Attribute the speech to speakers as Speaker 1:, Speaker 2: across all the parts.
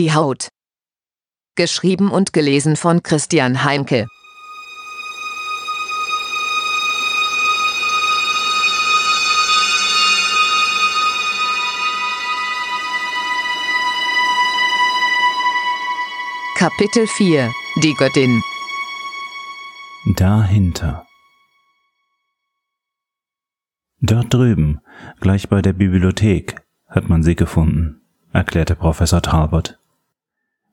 Speaker 1: Die Haut. Geschrieben und gelesen von Christian Heinke. Kapitel 4 Die Göttin
Speaker 2: Dahinter Dort drüben, gleich bei der Bibliothek, hat man sie gefunden, erklärte Professor Talbot.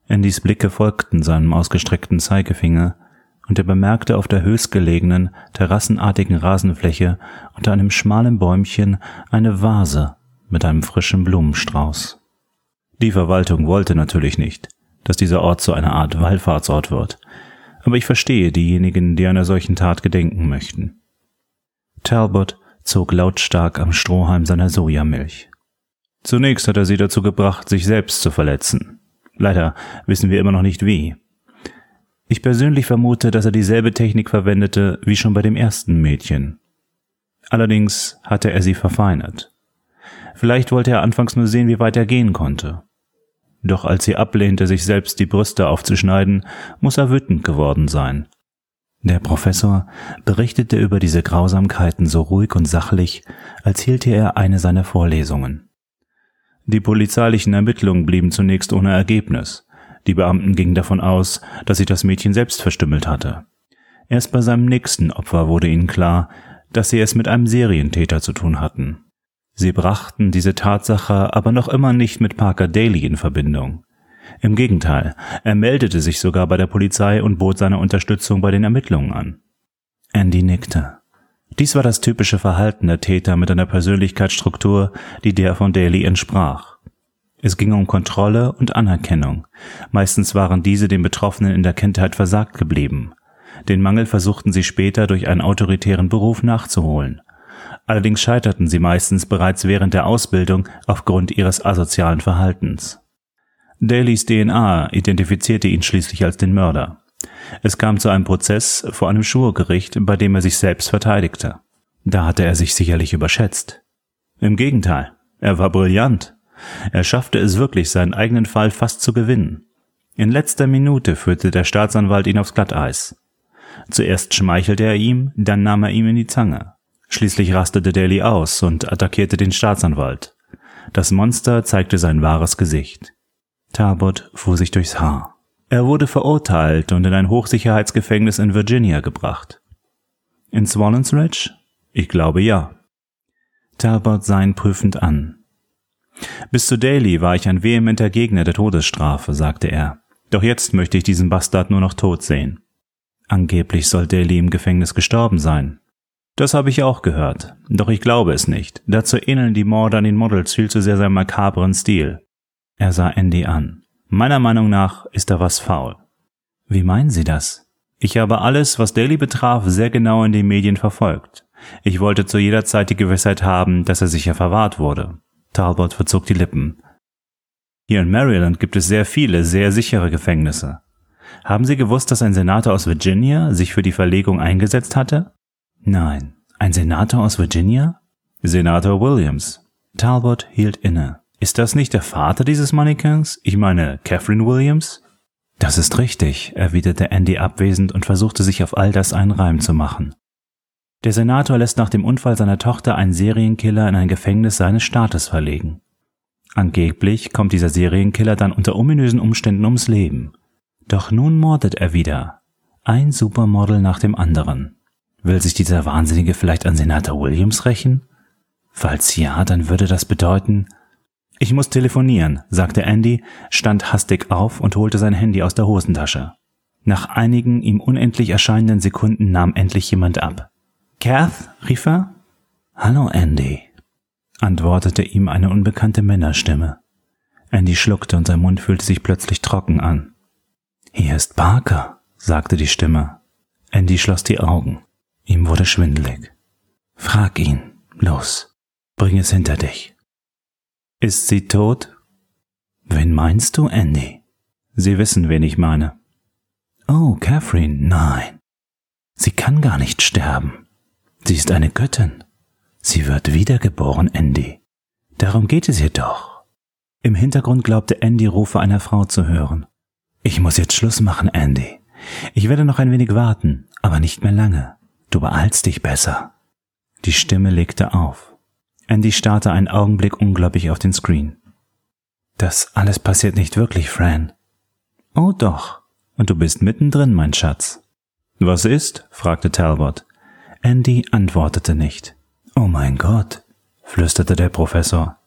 Speaker 2: Andys Blicke folgten seinem ausgestreckten Zeigefinger, und er bemerkte auf der höchstgelegenen, terrassenartigen Rasenfläche unter einem schmalen Bäumchen eine Vase mit einem frischen Blumenstrauß. Die Verwaltung wollte natürlich nicht, dass dieser Ort zu einer Art Wallfahrtsort wird. Aber ich verstehe diejenigen, die einer solchen Tat gedenken möchten. Talbot zog lautstark am Strohhalm seiner Sojamilch. Zunächst hat er sie dazu gebracht, sich selbst zu verletzen. Leider wissen wir immer noch nicht wie. Ich persönlich vermute, dass er dieselbe Technik verwendete wie schon bei dem ersten Mädchen. Allerdings hatte er sie verfeinert. Vielleicht wollte er anfangs nur sehen, wie weit er gehen konnte. Doch als sie ablehnte, sich selbst die Brüste aufzuschneiden, muss er wütend geworden sein. Der Professor berichtete über diese Grausamkeiten so ruhig und sachlich, als hielte er eine seiner Vorlesungen. Die polizeilichen Ermittlungen blieben zunächst ohne Ergebnis. Die Beamten gingen davon aus, dass sich das Mädchen selbst verstümmelt hatte. Erst bei seinem nächsten Opfer wurde ihnen klar, dass sie es mit einem Serientäter zu tun hatten. Sie brachten diese Tatsache aber noch immer nicht mit Parker Daly in Verbindung. Im Gegenteil, er meldete sich sogar bei der Polizei und bot seine Unterstützung bei den Ermittlungen an. Andy nickte. Dies war das typische Verhalten der Täter mit einer Persönlichkeitsstruktur, die der von Daly entsprach. Es ging um Kontrolle und Anerkennung. Meistens waren diese den Betroffenen in der Kindheit versagt geblieben. Den Mangel versuchten sie später durch einen autoritären Beruf nachzuholen. Allerdings scheiterten sie meistens bereits während der Ausbildung aufgrund ihres asozialen Verhaltens. Dalys DNA identifizierte ihn schließlich als den Mörder. Es kam zu einem Prozess vor einem Schwurgericht, bei dem er sich selbst verteidigte. Da hatte er sich sicherlich überschätzt. Im Gegenteil, er war brillant. Er schaffte es wirklich, seinen eigenen Fall fast zu gewinnen. In letzter Minute führte der Staatsanwalt ihn aufs Glatteis. Zuerst schmeichelte er ihm, dann nahm er ihm in die Zange. Schließlich rastete Daly aus und attackierte den Staatsanwalt. Das Monster zeigte sein wahres Gesicht. Talbot fuhr sich durchs Haar. Er wurde verurteilt und in ein Hochsicherheitsgefängnis in Virginia gebracht. In Swallens Ridge? Ich glaube ja. Talbot sah ihn prüfend an. Bis zu Daly war ich ein vehementer Gegner der Todesstrafe, sagte er. Doch jetzt möchte ich diesen Bastard nur noch tot sehen. Angeblich soll Daly im Gefängnis gestorben sein. Das habe ich auch gehört, doch ich glaube es nicht. Dazu ähneln die Morde an den Models viel zu sehr seinem makabren Stil. Er sah Andy an. Meiner Meinung nach ist da was faul. Wie meinen Sie das? Ich habe alles, was Daly betraf, sehr genau in den Medien verfolgt. Ich wollte zu jeder Zeit die Gewissheit haben, dass er sicher verwahrt wurde. Talbot verzog die Lippen. Hier in Maryland gibt es sehr viele, sehr sichere Gefängnisse. Haben Sie gewusst, dass ein Senator aus Virginia sich für die Verlegung eingesetzt hatte? Nein. Ein Senator aus Virginia? Senator Williams. Talbot hielt inne. Ist das nicht der Vater dieses Mannequins? Ich meine, Catherine Williams? Das ist richtig, erwiderte Andy abwesend und versuchte sich auf all das einen Reim zu machen. Der Senator lässt nach dem Unfall seiner Tochter einen Serienkiller in ein Gefängnis seines Staates verlegen. Angeblich kommt dieser Serienkiller dann unter ominösen Umständen ums Leben. Doch nun mordet er wieder. Ein Supermodel nach dem anderen. Will sich dieser Wahnsinnige vielleicht an Senator Williams rächen? Falls ja, dann würde das bedeuten, ich muss telefonieren, sagte Andy, stand hastig auf und holte sein Handy aus der Hosentasche. Nach einigen ihm unendlich erscheinenden Sekunden nahm endlich jemand ab. Kath? rief er. Hallo, Andy, antwortete ihm eine unbekannte Männerstimme. Andy schluckte und sein Mund fühlte sich plötzlich trocken an. Hier ist Parker, sagte die Stimme. Andy schloss die Augen. Ihm wurde schwindelig. Frag ihn. Los. Bring es hinter dich. Ist sie tot? Wen meinst du, Andy? Sie wissen, wen ich meine. Oh, Catherine, nein. Sie kann gar nicht sterben. Sie ist eine Göttin. Sie wird wiedergeboren, Andy. Darum geht es ihr doch. Im Hintergrund glaubte Andy Rufe einer Frau zu hören. Ich muss jetzt Schluss machen, Andy. Ich werde noch ein wenig warten, aber nicht mehr lange. Du beeilst dich besser. Die Stimme legte auf. Andy starrte einen Augenblick ungläubig auf den Screen. Das alles passiert nicht wirklich, Fran. Oh doch. Und du bist mittendrin, mein Schatz. Was ist? fragte Talbot. Andy antwortete nicht. Oh mein Gott, flüsterte der Professor.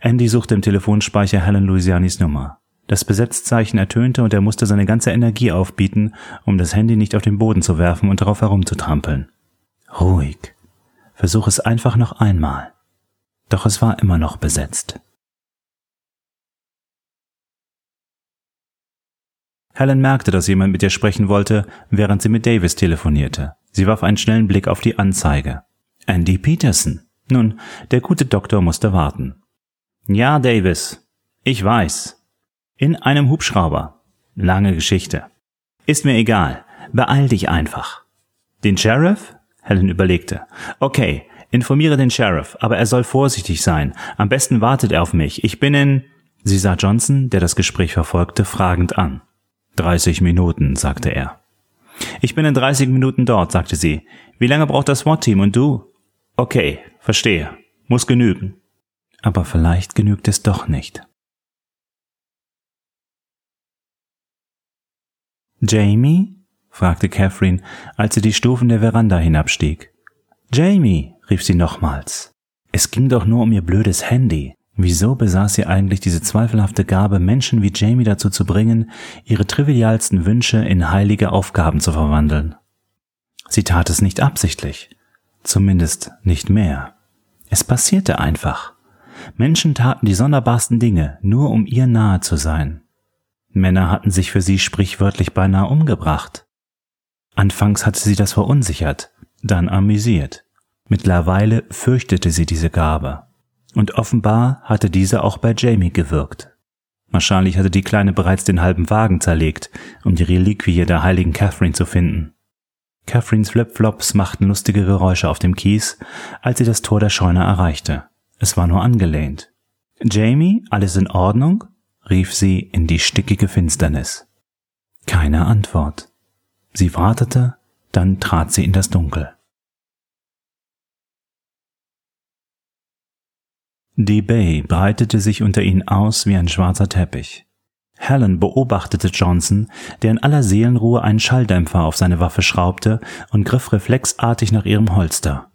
Speaker 2: Andy suchte im Telefonspeicher Helen Louisianis Nummer. Das Besetzzeichen ertönte und er musste seine ganze Energie aufbieten, um das Handy nicht auf den Boden zu werfen und darauf herumzutrampeln. Ruhig. Versuch es einfach noch einmal. Doch es war immer noch besetzt. Helen merkte, dass jemand mit ihr sprechen wollte, während sie mit Davis telefonierte. Sie warf einen schnellen Blick auf die Anzeige. Andy Peterson. Nun, der gute Doktor musste warten. Ja, Davis. Ich weiß. In einem Hubschrauber. Lange Geschichte. Ist mir egal. Beeil dich einfach. Den Sheriff? Helen überlegte. Okay, informiere den Sheriff, aber er soll vorsichtig sein. Am besten wartet er auf mich. Ich bin in... Sie sah Johnson, der das Gespräch verfolgte, fragend an. 30 Minuten, sagte er. Ich bin in 30 Minuten dort, sagte sie. Wie lange braucht das SWAT-Team und du? Okay, verstehe. Muss genügen. Aber vielleicht genügt es doch nicht. Jamie? fragte Catherine, als sie die Stufen der Veranda hinabstieg. Jamie, rief sie nochmals. Es ging doch nur um ihr blödes Handy. Wieso besaß sie eigentlich diese zweifelhafte Gabe, Menschen wie Jamie dazu zu bringen, ihre trivialsten Wünsche in heilige Aufgaben zu verwandeln? Sie tat es nicht absichtlich, zumindest nicht mehr. Es passierte einfach. Menschen taten die sonderbarsten Dinge, nur um ihr nahe zu sein. Männer hatten sich für sie sprichwörtlich beinahe umgebracht. Anfangs hatte sie das verunsichert, dann amüsiert. Mittlerweile fürchtete sie diese Gabe. Und offenbar hatte diese auch bei Jamie gewirkt. Wahrscheinlich hatte die Kleine bereits den halben Wagen zerlegt, um die Reliquie der heiligen Catherine zu finden. Catherines Flipflops machten lustige Geräusche auf dem Kies, als sie das Tor der Scheune erreichte. Es war nur angelehnt. Jamie, alles in Ordnung? rief sie in die stickige Finsternis. Keine Antwort. Sie wartete, dann trat sie in das Dunkel. Die Bay breitete sich unter ihnen aus wie ein schwarzer Teppich. Helen beobachtete Johnson, der in aller Seelenruhe einen Schalldämpfer auf seine Waffe schraubte und griff reflexartig nach ihrem Holster.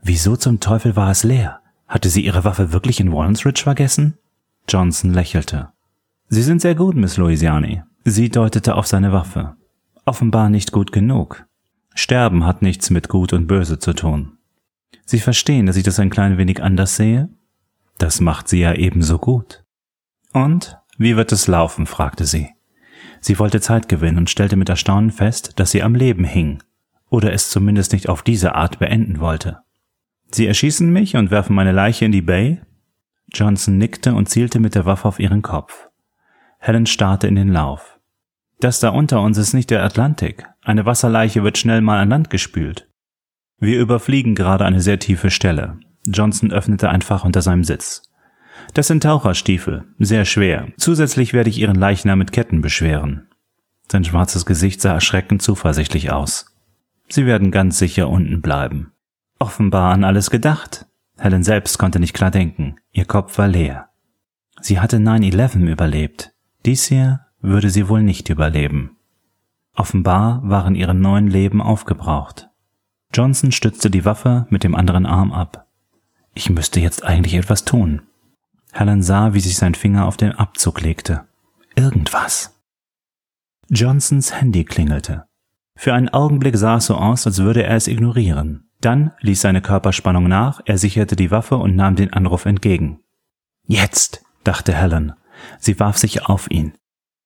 Speaker 2: Wieso zum Teufel war es leer? Hatte sie ihre Waffe wirklich in Wallensridge vergessen? Johnson lächelte. Sie sind sehr gut, Miss Louisiani. Sie deutete auf seine Waffe. Offenbar nicht gut genug. Sterben hat nichts mit Gut und Böse zu tun. Sie verstehen, dass ich das ein klein wenig anders sehe? Das macht sie ja ebenso gut. Und wie wird es laufen? fragte sie. Sie wollte Zeit gewinnen und stellte mit Erstaunen fest, dass sie am Leben hing, oder es zumindest nicht auf diese Art beenden wollte. Sie erschießen mich und werfen meine Leiche in die Bay? Johnson nickte und zielte mit der Waffe auf ihren Kopf. Helen starrte in den Lauf. Das da unter uns ist nicht der Atlantik. Eine Wasserleiche wird schnell mal an Land gespült. Wir überfliegen gerade eine sehr tiefe Stelle. Johnson öffnete ein Fach unter seinem Sitz. Das sind Taucherstiefel, sehr schwer. Zusätzlich werde ich ihren Leichnam mit Ketten beschweren. Sein schwarzes Gesicht sah erschreckend zuversichtlich aus. Sie werden ganz sicher unten bleiben. Offenbar an alles gedacht. Helen selbst konnte nicht klar denken. Ihr Kopf war leer. Sie hatte 9-11 überlebt. Dies hier würde sie wohl nicht überleben. Offenbar waren ihre neun Leben aufgebraucht. Johnson stützte die Waffe mit dem anderen Arm ab. Ich müsste jetzt eigentlich etwas tun. Helen sah, wie sich sein Finger auf den Abzug legte. Irgendwas. Johnsons Handy klingelte. Für einen Augenblick sah es so aus, als würde er es ignorieren. Dann ließ seine Körperspannung nach, er sicherte die Waffe und nahm den Anruf entgegen. Jetzt, dachte Helen. Sie warf sich auf ihn.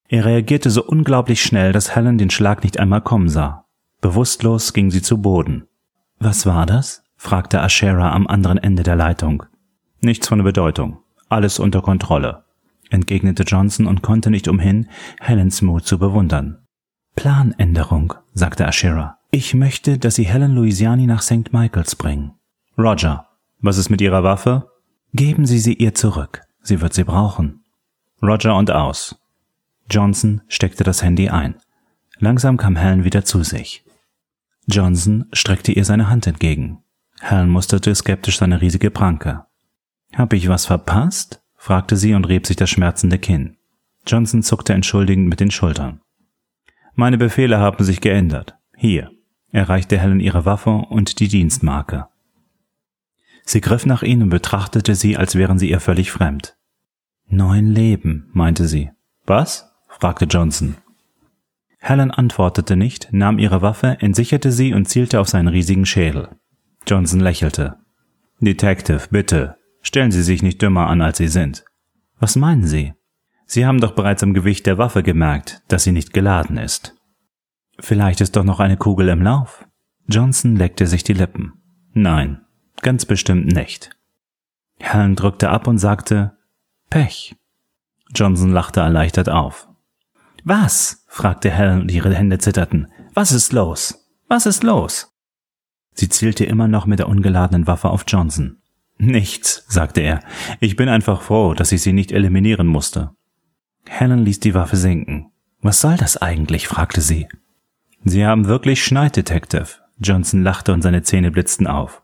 Speaker 2: Er reagierte so unglaublich schnell, dass Helen den Schlag nicht einmal kommen sah. Bewusstlos ging sie zu Boden. Was war das? Fragte Ashera am anderen Ende der Leitung. Nichts von Bedeutung. Alles unter Kontrolle, entgegnete Johnson und konnte nicht umhin, Helens Mut zu bewundern. Planänderung, sagte Ashera. Ich möchte, dass Sie Helen Louisiani nach St. Michaels bringen. Roger, was ist mit Ihrer Waffe? Geben Sie sie ihr zurück. Sie wird sie brauchen. Roger und aus. Johnson steckte das Handy ein. Langsam kam Helen wieder zu sich. Johnson streckte ihr seine Hand entgegen. Helen musterte skeptisch seine riesige Pranke. Hab ich was verpasst? fragte sie und rieb sich das schmerzende Kinn. Johnson zuckte entschuldigend mit den Schultern. Meine Befehle haben sich geändert. Hier. Er reichte Helen ihre Waffe und die Dienstmarke. Sie griff nach ihnen und betrachtete sie, als wären sie ihr völlig fremd. Neun Leben, meinte sie. Was? fragte Johnson. Helen antwortete nicht, nahm ihre Waffe, entsicherte sie und zielte auf seinen riesigen Schädel. Johnson lächelte. Detective, bitte, stellen Sie sich nicht dümmer an, als Sie sind. Was meinen Sie? Sie haben doch bereits am Gewicht der Waffe gemerkt, dass sie nicht geladen ist. Vielleicht ist doch noch eine Kugel im Lauf. Johnson leckte sich die Lippen. Nein, ganz bestimmt nicht. Helen drückte ab und sagte Pech. Johnson lachte erleichtert auf. Was? fragte Helen und ihre Hände zitterten. Was ist los? Was ist los? Sie zielte immer noch mit der ungeladenen Waffe auf Johnson. Nichts, sagte er. Ich bin einfach froh, dass ich sie nicht eliminieren musste. Helen ließ die Waffe sinken. Was soll das eigentlich? fragte sie. Sie haben wirklich Schneid, Detective. Johnson lachte und seine Zähne blitzten auf.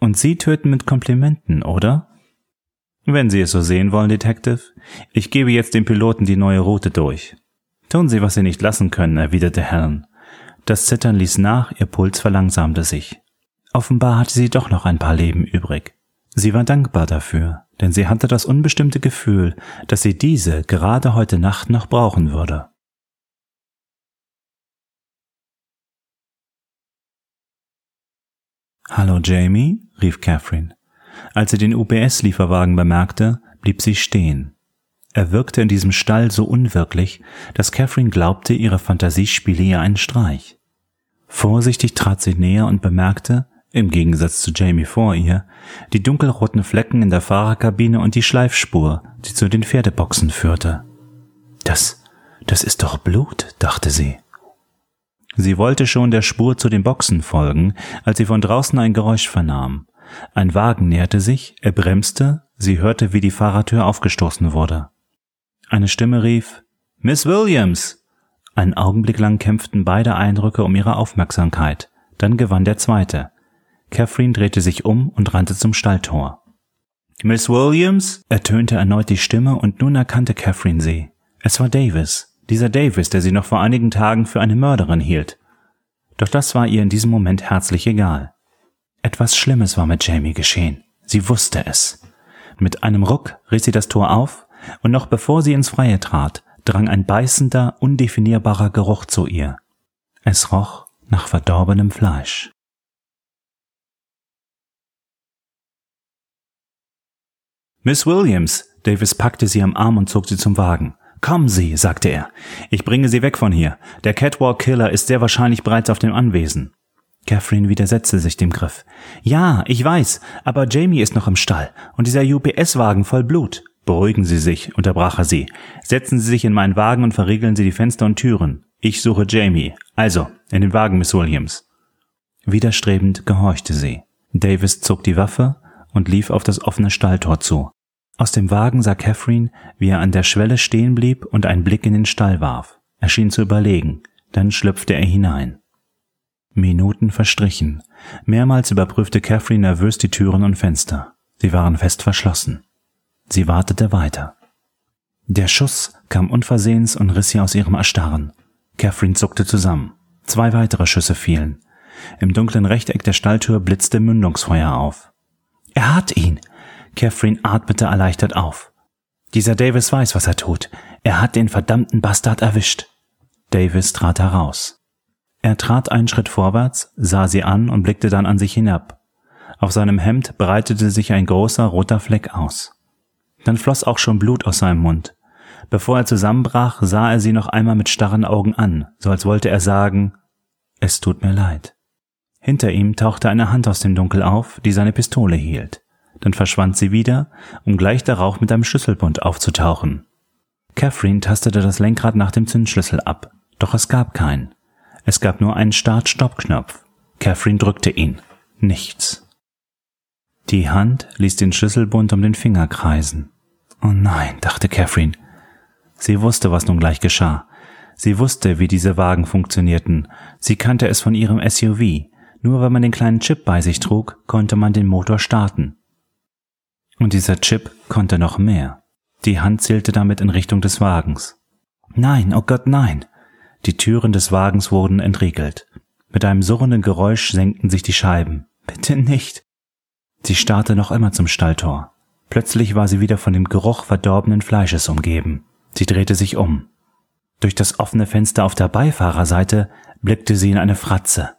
Speaker 2: Und Sie töten mit Komplimenten, oder? Wenn Sie es so sehen wollen, Detective. Ich gebe jetzt dem Piloten die neue Route durch. Tun Sie, was Sie nicht lassen können, erwiderte Helen. Das Zittern ließ nach, ihr Puls verlangsamte sich. Offenbar hatte sie doch noch ein paar Leben übrig. Sie war dankbar dafür, denn sie hatte das unbestimmte Gefühl, dass sie diese gerade heute Nacht noch brauchen würde. Hallo Jamie, rief Catherine. Als sie den UPS-Lieferwagen bemerkte, blieb sie stehen. Er wirkte in diesem Stall so unwirklich, dass Catherine glaubte, ihre Fantasie spiele ihr einen Streich. Vorsichtig trat sie näher und bemerkte, im Gegensatz zu Jamie vor ihr, die dunkelroten Flecken in der Fahrerkabine und die Schleifspur, die zu den Pferdeboxen führte. Das, das ist doch Blut, dachte sie. Sie wollte schon der Spur zu den Boxen folgen, als sie von draußen ein Geräusch vernahm. Ein Wagen näherte sich, er bremste, sie hörte, wie die Fahrertür aufgestoßen wurde. Eine Stimme rief Miss Williams. Einen Augenblick lang kämpften beide Eindrücke um ihre Aufmerksamkeit, dann gewann der zweite. Catherine drehte sich um und rannte zum Stalltor. Miss Williams? ertönte erneut die Stimme und nun erkannte Catherine sie. Es war Davis. Dieser Davis, der sie noch vor einigen Tagen für eine Mörderin hielt. Doch das war ihr in diesem Moment herzlich egal. Etwas Schlimmes war mit Jamie geschehen. Sie wusste es. Mit einem Ruck riss sie das Tor auf, und noch bevor sie ins Freie trat, drang ein beißender, undefinierbarer Geruch zu ihr. Es roch nach verdorbenem Fleisch. Miss Williams! Davis packte sie am Arm und zog sie zum Wagen. Kommen Sie, sagte er. Ich bringe Sie weg von hier. Der Catwalk-Killer ist sehr wahrscheinlich bereits auf dem Anwesen. Catherine widersetzte sich dem Griff. Ja, ich weiß, aber Jamie ist noch im Stall und dieser UPS-Wagen voll Blut. Beruhigen Sie sich, unterbrach er sie. Setzen Sie sich in meinen Wagen und verriegeln Sie die Fenster und Türen. Ich suche Jamie. Also, in den Wagen, Miss Williams. Widerstrebend gehorchte sie. Davis zog die Waffe und lief auf das offene Stalltor zu. Aus dem Wagen sah Catherine, wie er an der Schwelle stehen blieb und einen Blick in den Stall warf. Er schien zu überlegen, dann schlüpfte er hinein. Minuten verstrichen. Mehrmals überprüfte Catherine nervös die Türen und Fenster. Sie waren fest verschlossen. Sie wartete weiter. Der Schuss kam unversehens und riss sie aus ihrem Erstarren. Catherine zuckte zusammen. Zwei weitere Schüsse fielen. Im dunklen Rechteck der Stalltür blitzte Mündungsfeuer auf. Er hat ihn! Catherine atmete erleichtert auf. Dieser Davis weiß, was er tut. Er hat den verdammten Bastard erwischt. Davis trat heraus. Er trat einen Schritt vorwärts, sah sie an und blickte dann an sich hinab. Auf seinem Hemd breitete sich ein großer roter Fleck aus. Dann floss auch schon Blut aus seinem Mund. Bevor er zusammenbrach, sah er sie noch einmal mit starren Augen an, so als wollte er sagen, es tut mir leid. Hinter ihm tauchte eine Hand aus dem Dunkel auf, die seine Pistole hielt dann verschwand sie wieder, um gleich darauf mit einem Schlüsselbund aufzutauchen. Catherine tastete das Lenkrad nach dem Zündschlüssel ab, doch es gab keinen. Es gab nur einen Start-Stopp-Knopf. Catherine drückte ihn. Nichts. Die Hand ließ den Schlüsselbund um den Finger kreisen. Oh nein, dachte Catherine. Sie wusste, was nun gleich geschah. Sie wusste, wie diese Wagen funktionierten. Sie kannte es von ihrem SUV. Nur wenn man den kleinen Chip bei sich trug, konnte man den Motor starten. Und dieser Chip konnte noch mehr. Die Hand zählte damit in Richtung des Wagens. Nein, oh Gott, nein. Die Türen des Wagens wurden entriegelt. Mit einem surrenden Geräusch senkten sich die Scheiben. Bitte nicht. Sie starrte noch immer zum Stalltor. Plötzlich war sie wieder von dem Geruch verdorbenen Fleisches umgeben. Sie drehte sich um. Durch das offene Fenster auf der Beifahrerseite blickte sie in eine Fratze.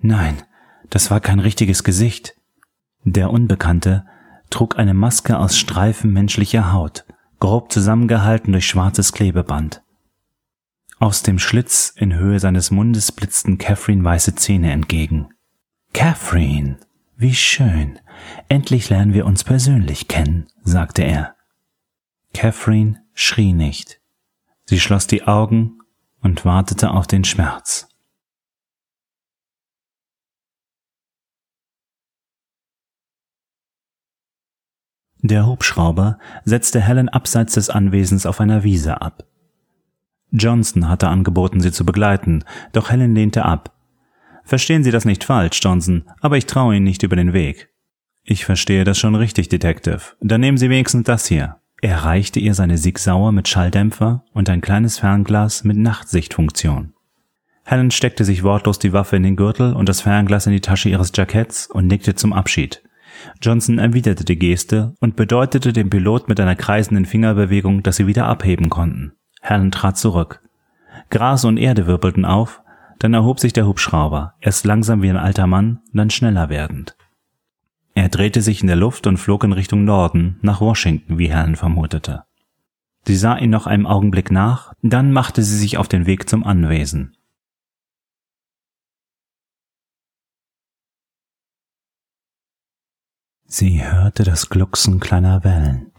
Speaker 2: Nein, das war kein richtiges Gesicht. Der Unbekannte trug eine Maske aus Streifen menschlicher Haut, grob zusammengehalten durch schwarzes Klebeband. Aus dem Schlitz in Höhe seines Mundes blitzten Catherine weiße Zähne entgegen. Catherine, wie schön. Endlich lernen wir uns persönlich kennen, sagte er. Catherine schrie nicht. Sie schloss die Augen und wartete auf den Schmerz. Der Hubschrauber setzte Helen abseits des Anwesens auf einer Wiese ab. Johnson hatte angeboten, sie zu begleiten, doch Helen lehnte ab. Verstehen Sie das nicht falsch, Johnson, aber ich traue Ihnen nicht über den Weg. Ich verstehe das schon richtig, Detective. Dann nehmen Sie wenigstens das hier. Er reichte ihr seine Sigsauer mit Schalldämpfer und ein kleines Fernglas mit Nachtsichtfunktion. Helen steckte sich wortlos die Waffe in den Gürtel und das Fernglas in die Tasche ihres Jacketts und nickte zum Abschied. Johnson erwiderte die Geste und bedeutete dem Pilot mit einer kreisenden Fingerbewegung, dass sie wieder abheben konnten. Helen trat zurück. Gras und Erde wirbelten auf, dann erhob sich der Hubschrauber, erst langsam wie ein alter Mann, dann schneller werdend. Er drehte sich in der Luft und flog in Richtung Norden, nach Washington, wie Helen vermutete. Sie sah ihn noch einen Augenblick nach, dann machte sie sich auf den Weg zum Anwesen. Sie hörte das Glucksen kleiner Wellen.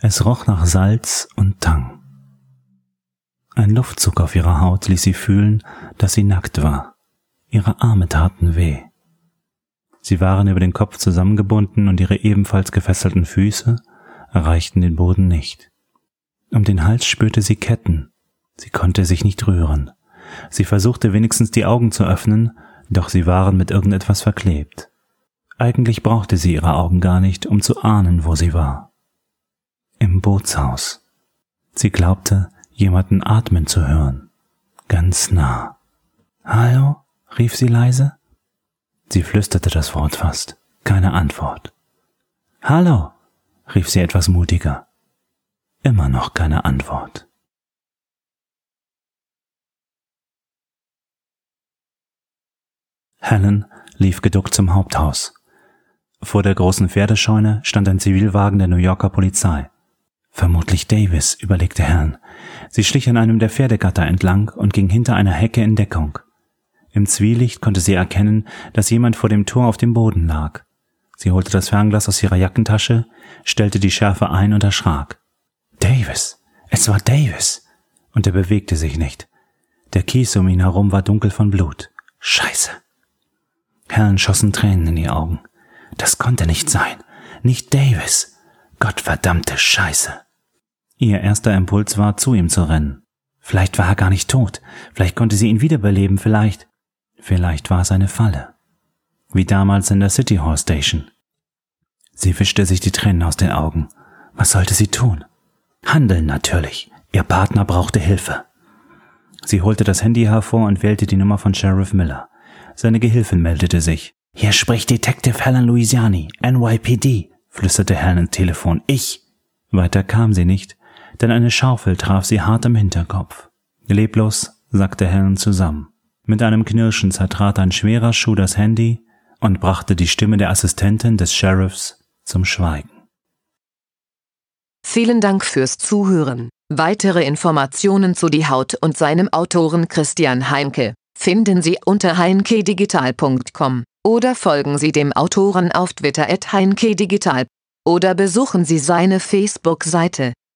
Speaker 2: Es roch nach Salz und Tang. Ein Luftzug auf ihrer Haut ließ sie fühlen, dass sie nackt war. Ihre Arme taten weh. Sie waren über den Kopf zusammengebunden und ihre ebenfalls gefesselten Füße erreichten den Boden nicht. Um den Hals spürte sie Ketten. Sie konnte sich nicht rühren. Sie versuchte wenigstens die Augen zu öffnen, doch sie waren mit irgendetwas verklebt. Eigentlich brauchte sie ihre Augen gar nicht, um zu ahnen, wo sie war. Im Bootshaus. Sie glaubte, jemanden atmen zu hören. Ganz nah. Hallo? rief sie leise. Sie flüsterte das Wort fast. Keine Antwort. Hallo, rief sie etwas mutiger. Immer noch keine Antwort. Helen lief geduckt zum Haupthaus. Vor der großen Pferdescheune stand ein Zivilwagen der New Yorker Polizei. Vermutlich Davis, überlegte Helen. Sie schlich an einem der Pferdegatter entlang und ging hinter einer Hecke in Deckung. Im Zwielicht konnte sie erkennen, dass jemand vor dem Tor auf dem Boden lag. Sie holte das Fernglas aus ihrer Jackentasche, stellte die Schärfe ein und erschrak. Davis! Es war Davis! Und er bewegte sich nicht. Der Kies um ihn herum war dunkel von Blut. Scheiße! Helen schossen Tränen in die Augen. Das konnte nicht sein. Nicht Davis. Gottverdammte Scheiße. Ihr erster Impuls war, zu ihm zu rennen. Vielleicht war er gar nicht tot. Vielleicht konnte sie ihn wiederbeleben. Vielleicht. Vielleicht war es eine Falle. Wie damals in der City Hall Station. Sie wischte sich die Tränen aus den Augen. Was sollte sie tun? Handeln natürlich. Ihr Partner brauchte Hilfe. Sie holte das Handy hervor und wählte die Nummer von Sheriff Miller. Seine Gehilfin meldete sich. Hier spricht Detective Helen Louisiani, NYPD, flüsterte Helen ins Telefon. Ich. Weiter kam sie nicht, denn eine Schaufel traf sie hart im Hinterkopf. Leblos sackte Helen zusammen. Mit einem Knirschen zertrat ein schwerer Schuh das Handy und brachte die Stimme der Assistentin des Sheriffs zum Schweigen.
Speaker 1: Vielen Dank fürs Zuhören. Weitere Informationen zu Die Haut und seinem Autoren Christian Heinke finden Sie unter heinkedigital.com oder folgen Sie dem Autoren auf Twitter at heinkedigital oder besuchen Sie seine Facebook-Seite